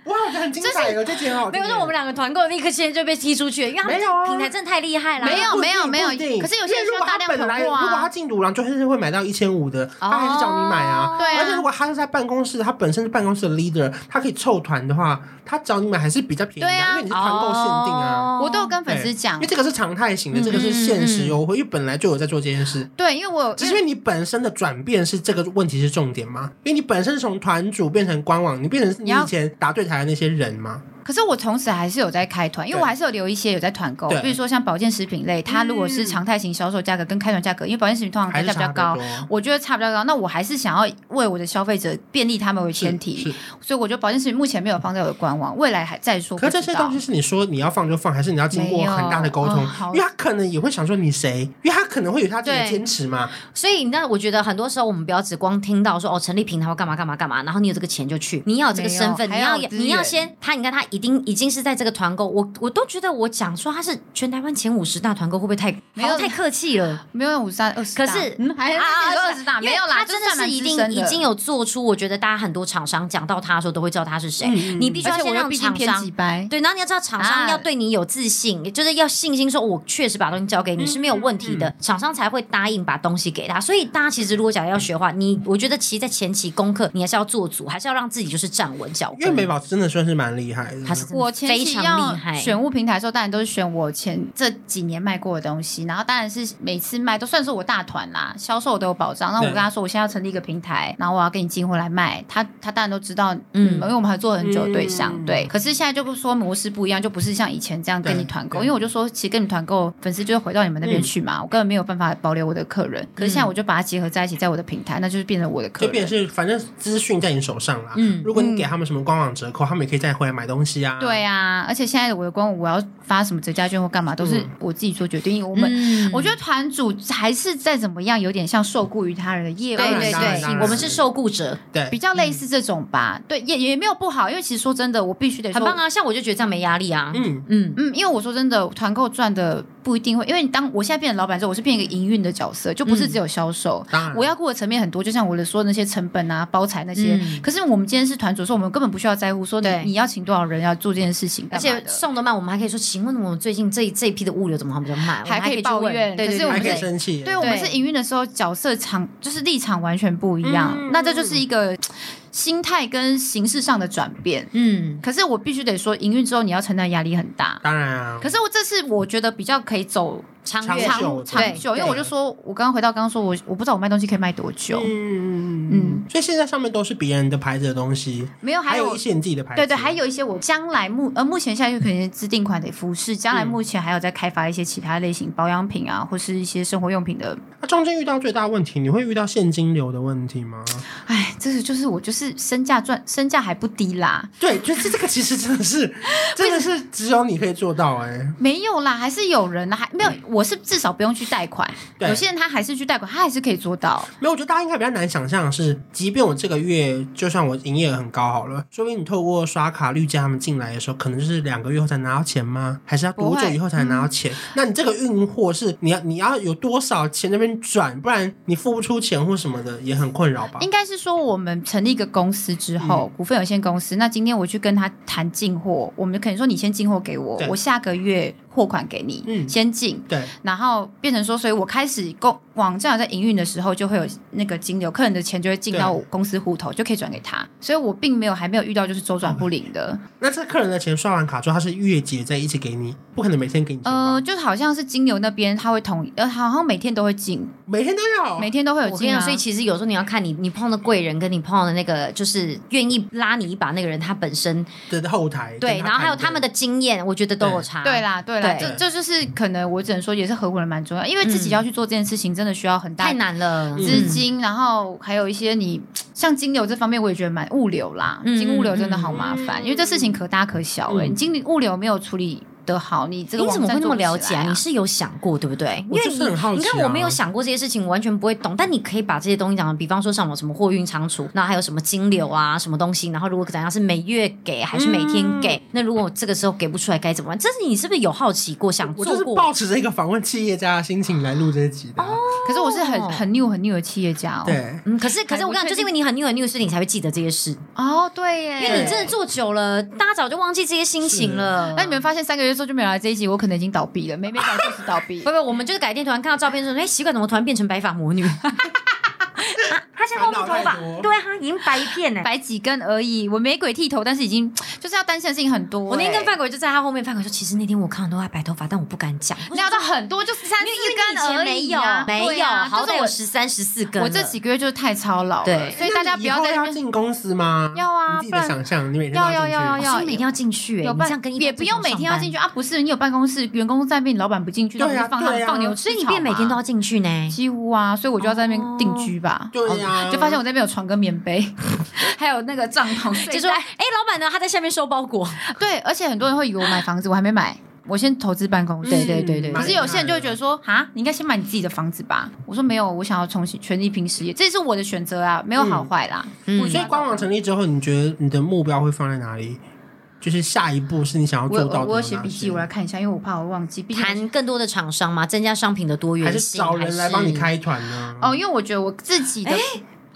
哇，我觉得很精彩哦，这集很好。没有说我们两个团购立刻现在就被踢出去，因为他们平台真的太厉害了。没有没有没有，可是有些人需要大量囤货啊。如果他进赌了，就是会买到一千五的，他还是找你买啊。对啊。而且如果他是在办公室，他本身是办公室的 leader，他可以凑团的话，他找你买还是比较便宜的，因为你是团购限定啊。我都有跟粉丝讲，因为这个是常态型的，这个是限时优惠，因为本来就有在做这件事。对，因为我只是因为你本身的转变是这个问题是重点吗？因为你本身是从团主变成官网，你变成你以前答对台的那些人吗？可是我同时还是有在开团，因为我还是有留一些有在团购，比如说像保健食品类，它如果是常态型销售价格跟开团价格，因为保健食品通常单价比较高，我觉得差比较高。那我还是想要为我的消费者便利他们为前提，所以我觉得保健食品目前没有放在我的官网，未来还再说。可是这些东西是你说你要放就放，还是你要经过很大的沟通？因为他可能也会想说你谁，因为他可能会有他自己的坚持嘛。所以那我觉得很多时候我们不要只光听到说哦，成立平台或干嘛干嘛干嘛，然后你有这个钱就去，你要有这个身份，你要你要先他，你看他已经已经是在。这个团购，我我都觉得我讲说他是全台湾前五十大团购，会不会太没有太客气了？没有五十三二十，可是嗯还二十大没有啦。他真的是一定已经有做出，我觉得大家很多厂商讲到他的时候都会知道他是谁。你必须要先让厂商对，然后你要知道厂商要对你有自信，就是要信心，说我确实把东西交给你是没有问题的，厂商才会答应把东西给他。所以大家其实如果讲要学的话，你我觉得其实，在前期功课你还是要做足，还是要让自己就是站稳脚跟。因为美宝真的算是蛮厉害的，他是我前。非常厉害。选物平台的时候，当然都是选我前这几年卖过的东西，然后当然是每次卖都算是我大团啦，销售都有保障。那我跟他说，我现在要成立一个平台，然后我要给你进货来卖，他他当然都知道，嗯，因为我们合作很久的对象，嗯、对。可是现在就不说模式不一样，就不是像以前这样跟你团购，因为我就说，其实跟你团购，粉丝就会回到你们那边去嘛，嗯、我根本没有办法保留我的客人。可是现在我就把它结合在一起，在我的平台，那就是变成我的客人，就变成是反正资讯在你手上啦。嗯，如果你给他们什么官网折扣，他们也可以再回来买东西啊。对啊，而且现在我的官网我要。发什么折价券或干嘛，都是我自己做决定。因为我们、嗯、我觉得团主还是再怎么样，有点像受雇于他人的业务。对对对，我们是受雇者，对，比较类似这种吧。嗯、对，也也没有不好，因为其实说真的，我必须得说很棒啊。像我就觉得这样没压力啊。嗯嗯嗯，因为我说真的，团购赚的不一定会，因为你当我现在变成老板之后，我是变一个营运的角色，就不是只有销售。当然、嗯，我要顾的层面很多，就像我的说的那些成本啊、包材那些。嗯、可是我们今天是团主，说我们根本不需要在乎说你你要请多少人要做这件事情，而且送的慢，我们还可以说，请问我们最近这。这批的物流怎么还比较慢？还可以抱怨，对，可是我们还可以生气。对，我们是营运的时候，角色场就是立场完全不一样。那这就是一个心态跟形式上的转变。嗯，可是我必须得说，营运之后你要承担压力很大。当然啊。可是我这是我觉得比较可以走。长长长久，因为我就说，我刚刚回到刚刚说，我我不知道我卖东西可以卖多久。嗯嗯嗯，所以现在上面都是别人的牌子的东西，没有，还有一些你自己的牌子。对对，还有一些我将来目呃目前现在就可能自定款的服饰，将来目前还有在开发一些其他类型保养品啊，或是一些生活用品的。那中间遇到最大问题，你会遇到现金流的问题吗？哎，这是就是我就是身价赚身价还不低啦。对，就是这个其实真的是 真的是只有你可以做到哎。没有啦，还是有人啦，还没有，我是至少不用。去贷款，有些人他还是去贷款，他还是可以做到。没有，我觉得大家应该比较难想象的是，即便我这个月就算我营业额很高好了，说不定你透过刷卡绿加他们进来的时候，可能就是两个月后才拿到钱吗？还是要多久以后才能拿到钱？嗯、那你这个运货是你要你要有多少钱那边转，不然你付不出钱或什么的也很困扰吧？应该是说我们成立一个公司之后，嗯、股份有限公司，那今天我去跟他谈进货，我们可能说你先进货给我，我下个月。货款给你，嗯，先进，对，然后变成说，所以我开始公网站在营运的时候，就会有那个金流，客人的钱就会进到我公司户头，就可以转给他，所以我并没有还没有遇到就是周转不灵的。那这客人的钱刷完卡之后，他是月结在一起给你，不可能每天给你钱。呃，就好像是金流那边他会统一，呃，好像每天都会进，每天都有，每天都会有进啊。所以其实有时候你要看你你碰到的贵人跟你碰到的那个就是愿意拉你一把那个人，他本身的后台对，然后还有他们的经验，我觉得都有差。对。啦，对啦，这这就是。可能我只能说也是合伙人蛮重要，因为自己要去做这件事情，真的需要很大太难了资金，然后还有一些你像金流这方面，我也觉得蛮物流啦，金物流真的好麻烦，因为这事情可大可小哎，你金物流没有处理的好，你这个、啊、你怎么会那么了解啊？你是有想过对不对？我就是很好奇、啊、你看我没有想过这些事情，我完全不会懂。但你可以把这些东西讲，比方说像我什么货运仓储，那还有什么金流啊，什么东西？然后如果怎样是每月给还是每天给？嗯、那如果这个时候给不出来该怎么办？这是你是不是有好奇过想做过？我就是抱持着一个访问企业家的心情来录这集的。哦，可是我是很很 new 很 new 的企业家哦。对，嗯，可是可是我跟你讲，就是因为你很 new 很 new，所以你才会记得这些事。哦，对耶，因为你真的做久了，大家早就忘记这些心情了。那你们发现三个月之后就没有来这一集，我可能已经倒闭了。没没倒就是倒闭。不不，我们就是改天突然看到照片说，哎，习惯怎么突然变成白发魔女？他现在后面头发，对啊，已经白一片了，白几根而已。我没鬼剃头，但是已经就是要担心的事情很多。我那天跟范鬼就在他后面，范鬼说，其实那天我看到都他白头发，但我不敢讲。聊到很多，就三四根而已，啊没有，好歹有十三十四根。我这几个月就是太操劳，对，所以大家不要再要进公司吗？要啊，你自己的想象，你每天要要要要要，每天要进去，有办也不用每天要进去啊，不是你有办公室，员工在那边，你，老板不进去，对呀，放放牛吃草，所以你变每天都要进去呢，几乎啊，所以我就要在那边定居吧，对呀，就发现我那边有。床跟棉被，还有那个帐篷，就说：“哎、欸，老板呢？他在下面收包裹。”对，而且很多人会以为我买房子，我还没买，我先投资办公室。对对对对。可是有些人就会觉得说：“啊，你应该先买你自己的房子吧？”我说：“没有，我想要重新全力拼事业，这是我的选择啊，没有好坏啦。嗯”所以官网成立之后，你觉得你的目标会放在哪里？就是下一步是你想要做到的？我有写笔记，我来看一下，因为我怕我忘记。谈更多的厂商嘛？增加商品的多元性，还是找人来帮你开团呢？哦，因为我觉得我自己的。欸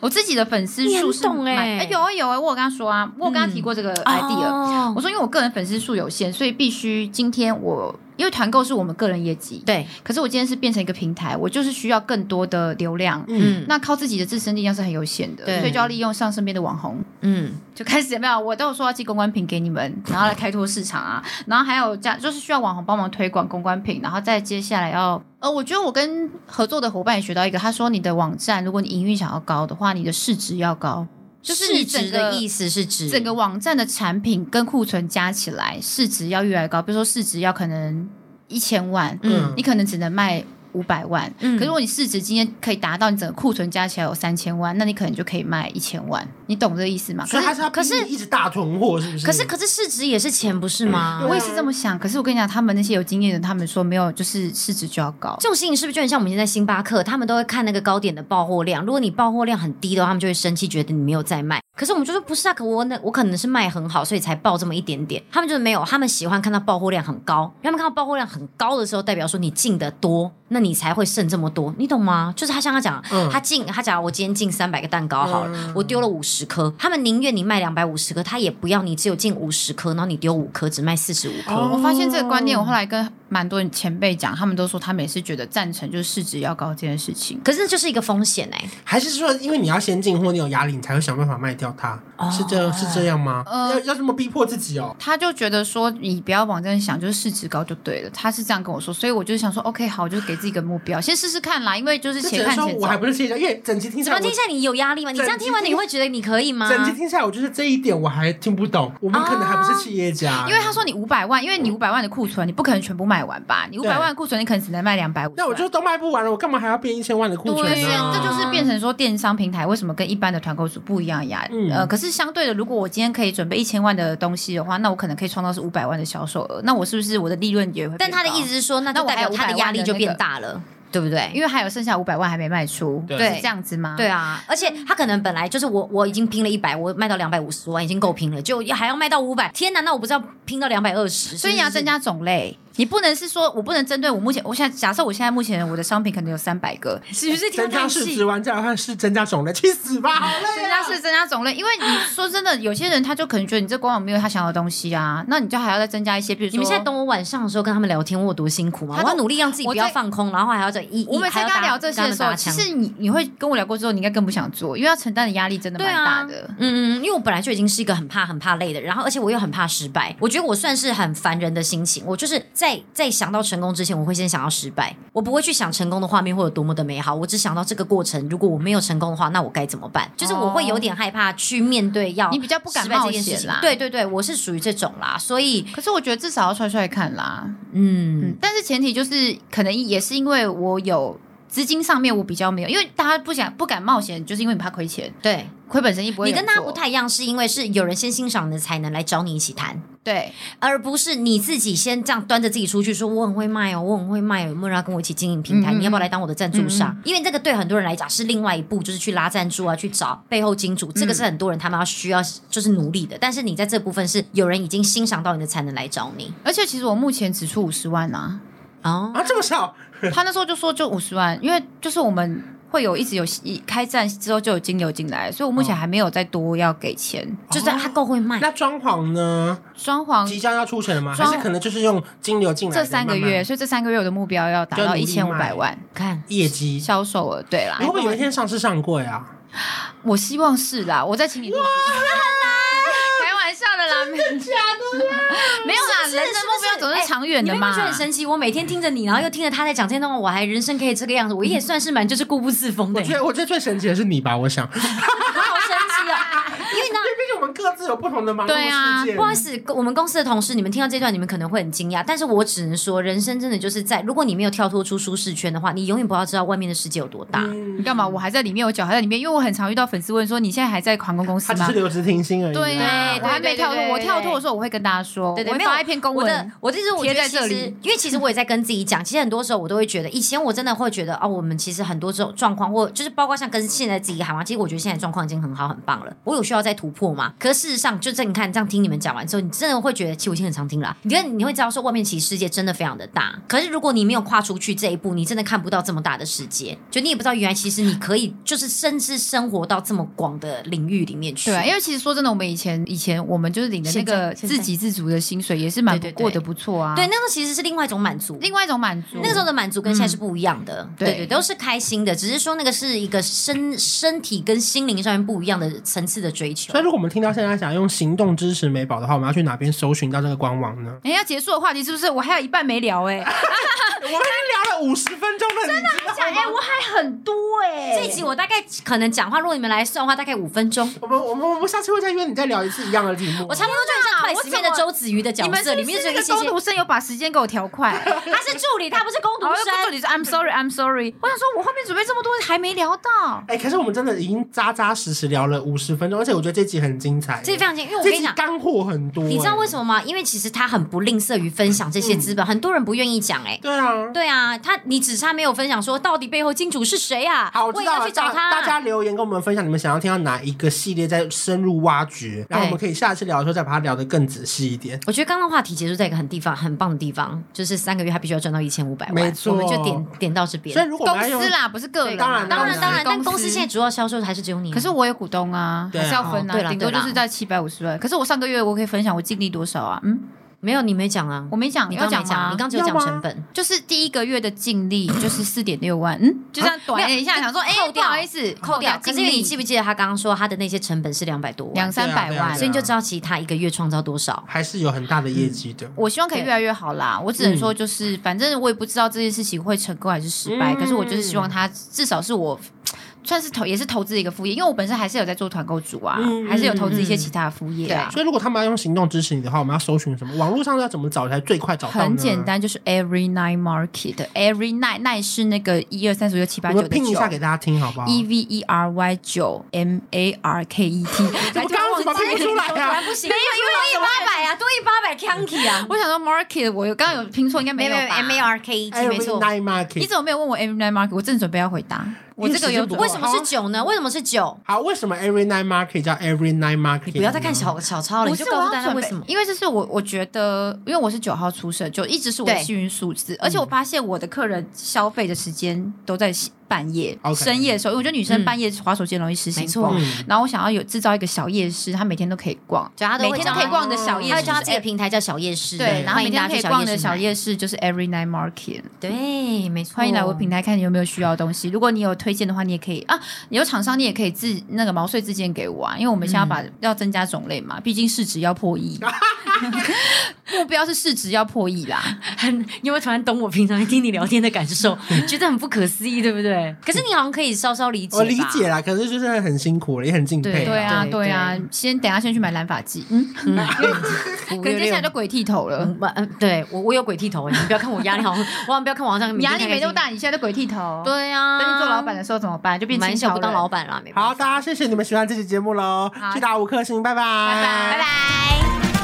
我自己的粉丝数是哎、欸，有啊有啊，我有跟他说啊，我有跟他提过这个 idea，、我说因为我个人粉丝数有限，所以必须今天我。因为团购是我们个人业绩，对。可是我今天是变成一个平台，我就是需要更多的流量，嗯。那靠自己的自身力量是很有限的，对。所以就要利用上身边的网红，嗯，就开始有没有？我都有说要寄公关品给你们，然后来开拓市场啊。然后还有加，就是需要网红帮忙推广公关品，然后再接下来要，呃，我觉得我跟合作的伙伴也学到一个，他说你的网站，如果你营运想要高的话，你的市值要高。就是你整个市值的意思是指整个网站的产品跟库存加起来市值要越来越高，比如说市值要可能一千万，嗯，你可能只能卖。五百万，嗯可是如果你市值今天可以达到你整个库存加起来有三千万，那你可能就可以卖一千万，你懂这个意思吗？可是可是一直大囤货是不是？可是可是市值也是钱不是吗？我也是这么想。可是我跟你讲，他们那些有经验的，他们说没有，就是市值就要高。这种事情是不是就很像我们现在星巴克，他们都会看那个糕点的爆货量，如果你爆货量很低的话，他们就会生气，觉得你没有在卖。可是我们就说不是啊，可我那我可能是卖很好，所以才爆这么一点点。他们就是没有，他们喜欢看到爆货量很高，他们看到爆货量很高的时候，代表说你进的多，那你才会剩这么多，你懂吗？就是他像他讲，嗯、他进他假如我今天进三百个蛋糕好了，嗯、我丢了五十十颗，他们宁愿你卖两百五十颗，他也不要你只有进五十颗，然后你丢五颗，只卖四十五颗。我发现这个观念，我后来跟蛮多前辈讲，他们都说他们也是觉得赞成，就是市值要高这件事情。可是这就是一个风险哎、欸，还是说因为你要先进或，你有压力，你才会想办法卖掉它？哦这样是这样吗？呃，要要这么逼迫自己哦？他就觉得说，你不要往这样想，就是市值高就对了。他是这样跟我说，所以我就想说，OK，好，我就给自己一个目标，先试试看啦。因为就是且看且走。我还不是企业家，因为整集听下来，怎么听下来你有压力吗？你这样听完你会觉得你可以吗？整集听下来，我就是这一点我还听不懂。我们可能还不是企业家，因为他说你五百万，因为你五百万的库存，你不可能全部卖完吧？你五百万的库存，你可能只能卖两百五。那我就都卖不完了，我干嘛还要变一千万的库存呢？这就是变成说电商平台为什么跟一般的团购组不一样的压力？呃，可是相对的，如果我今天可以准备一千万的东西的话，那我可能可以创造是五百万的销售额，那我是不是我的利润也会？但他的意思是说，那就代表他的压力就变大了。对不对？因为还有剩下五百万还没卖出，对，是这样子吗？对啊，而且他可能本来就是我，我已经拼了一百，我卖到两百五十万已经够拼了，就还要卖到五百，天哪！那我不是要拼到两百二十？所以你要增加种类。你不能是说，我不能针对我目前，我现在假设我现在目前我的商品可能有三百个，是不是？增加市值完再来看是增加种类，去死吧！好累。增加是增加种类，因为你说真的，有些人他就可能觉得你这官网没有他想要的东西啊，那你就还要再增加一些，比如说，你们现在懂我晚上的时候跟他们聊天我有多辛苦吗？我要努力让自己不要放空，然后还要再一，我每次跟他聊这些的时候，其实你你会跟我聊过之后，你应该更不想做，因为要承担的压力真的蛮大的。嗯嗯，因为我本来就已经是一个很怕很怕累的人，然后而且我又很怕失败，我觉得我算是很烦人的心情，我就是在在在想到。成功之前，我会先想到失败，我不会去想成功的画面会有多么的美好，我只想到这个过程。如果我没有成功的话，那我该怎么办？就是我会有点害怕去面对要你比较不敢冒险啦。对对对，我是属于这种啦，所以可是我觉得至少要帅帅看啦，嗯，嗯，但是前提就是可能也是因为我有资金上面我比较没有，因为大家不想不敢冒险，就是因为你怕亏钱，对。亏本生意不会。你跟他不太一样，是因为是有人先欣赏你的才能来找你一起谈，对，而不是你自己先这样端着自己出去说我很会卖哦，我很会卖哦，有没有人要跟我一起经营平台？嗯、你要不要来当我的赞助商？嗯、因为这个对很多人来讲是另外一步，就是去拉赞助啊，去找背后金主，这个是很多人他们要需要就是努力的。但是你在这部分是有人已经欣赏到你的才能来找你，而且其实我目前只出五十万啊，哦啊这么少？他那时候就说就五十万，因为就是我们。会有一直有一开战之后就有金流进来，所以我目前还没有再多要给钱，哦、就是他够会卖。那装潢呢？装潢即将要出钱了吗？还是可能就是用金流进来？这三个月，慢慢所以这三个月我的目标要达到一千五百万，看业绩销售额。对啦，你会不会有一天上市上柜啊？我希望是啦，我再请你。真的假的啦？没有啦，人生目标总是长远的嘛。你会觉得很神奇？我每天听着你，然后又听着他在讲这些东西，我还人生可以这个样子，我也算是蛮就是固步自封的。我觉得我觉得最神奇的是你吧，我想。各自有不同的忙碌世界。对啊，不好意思，我们公司的同事，你们听到这段，你们可能会很惊讶。但是我只能说，人生真的就是在，如果你没有跳脱出舒适圈的话，你永远不要知道外面的世界有多大。你干嘛？我还在里面，我脚还在里面。因为我很常遇到粉丝问说：“你现在还在航空公司吗？”他只是留职停薪而已。对啊，我还没跳脱。我跳脱的时候，我会跟大家说，对对，我会发一篇公文。我这是贴在这里，因为其实我也在跟自己讲。其实很多时候我都会觉得，以前我真的会觉得哦，我们其实很多这种状况，或就是包括像跟现在自己喊话，其实我觉得现在状况已经很好很棒了。我有需要再突破吗？可事实上，就这你看，这样听你们讲完之后，你真的会觉得，其实我已经很常听了。你觉得你会知道，说外面其实世界真的非常的大。可是如果你没有跨出去这一步，你真的看不到这么大的世界。就你也不知道，原来其实你可以，就是甚至生活到这么广的领域里面去。对，因为其实说真的，我们以前以前我们就是领的那个自给自足的薪水，也是蛮过得不错啊。对，那个其实是另外一种满足，另外一种满足。那个时候的满足跟现在是不一样的。对对，都是开心的，只是说那个是一个身身体跟心灵上面不一样的层次的追求。所以，如果我们听到现在想用行动支持美宝的话，我们要去哪边搜寻到这个官网呢？哎，要结束的话题是不是？我还有一半没聊哎、欸，我们已经聊了五十分钟了，真的还讲哎，我还很多哎、欸。这一集我大概可能讲话，如果你们来算的话，大概五分钟。我们我们我们下次会再约你再聊一次一样的题目。我差不多就像快里面的周子瑜的角色，里面这个工读生有把时间给我调快，他是助理，他不是工读生。助理是 I'm sorry, I'm sorry。我想说，我后面准备这么多还没聊到。哎，可是我们真的已经扎扎实实聊了五十分钟，而且我觉得这集很精彩，这集非常精彩，因为我跟你讲。干货很多，你知道为什么吗？因为其实他很不吝啬于分享这些资本，很多人不愿意讲。哎，对啊，对啊，他你只差没有分享说到底背后金主是谁啊？好，我知道了。大家留言跟我们分享，你们想要听到哪一个系列再深入挖掘，然后我们可以下次聊的时候再把它聊得更仔细一点。我觉得刚刚话题结束在一个很地方很棒的地方，就是三个月他必须要赚到一千五百万，没错，我们就点点到这边。所以如果公司啦，不是个人，当然当然当然，但公司现在主要销售还是只有你。可是我有股东啊，还是要分啊，顶多就是在七百五十万。可是我上个月我可以分享我净利多少啊？嗯，没有，你没讲啊，我没讲，你刚没讲，你刚只有讲成本，就是第一个月的净利就是四点六万，嗯，就这样短一下想说，哎，不好意思，扣掉。可是你记不记得他刚刚说他的那些成本是两百多万，两三百万，所以你就知道其实他一个月创造多少，还是有很大的业绩的。我希望可以越来越好啦，我只能说就是，反正我也不知道这件事情会成功还是失败，可是我就是希望他至少是我。算是投也是投资一个副业，因为我本身还是有在做团购组啊，嗯、还是有投资一些其他的副业啊。所以如果他们要用行动支持你的话，我们要搜寻什么？网络上要怎么找才最快找到？很简单，就是 Every Night Market，Every Night Night 是那个一二三四五六七八九的九。我拼一下给大家听好不好？E V E R Y 九 M A R K E T。我刚刚怎么拼不出来呀？不行，没有，因为多一八百啊，多一八百 Kanky 啊。我想说 Market，我刚刚有拼错，应该没有吧？M A R K E T 没错。Night Market，你怎么没有问我 Every Night Market？我正准备要回答。我这个有为什么是九呢？为什么是九？好，为什么 Every Night Market 叫 Every Night Market？你不要再看小小抄了，你就告诉大家为什么？因为这是我我觉得，因为我是九号出生，就一直是我的幸运数字，而且我发现我的客人消费的时间都在半夜、深夜的时候，因为我觉得女生半夜滑手机容易失心疯。然后我想要有制造一个小夜市，她每天都可以逛，每天都可以逛的小夜市。他会叫这个平台叫小夜市，对，然后每天可以逛的小夜市就是 Every Night Market。对，没错。欢迎来我平台看你有没有需要的东西。如果你有推荐的话，你也可以。啊，你有厂商，你也可以自那个毛遂自荐给我啊，因为我们现在要把要增加种类嘛，毕竟市值要破亿。目标是市值要破亿啦。很，因为突然懂我平常听你聊天的感受，觉得很不可思议，对不对？可是你好像可以稍稍理解。我理解啦，可是就是很辛苦，也很敬佩。对啊，对啊。先等下先去买蓝发剂，嗯，可能接下来就鬼剃头了。嗯，对我我有鬼剃头，你不要看我压力好，万万不要看网上压力没那么大，你现在就鬼剃头。对啊，等你做老板的时候怎么办？就变成小不当老板了。好，大家谢谢你们喜欢这期节目喽，去打五颗星，拜拜，拜拜，拜拜。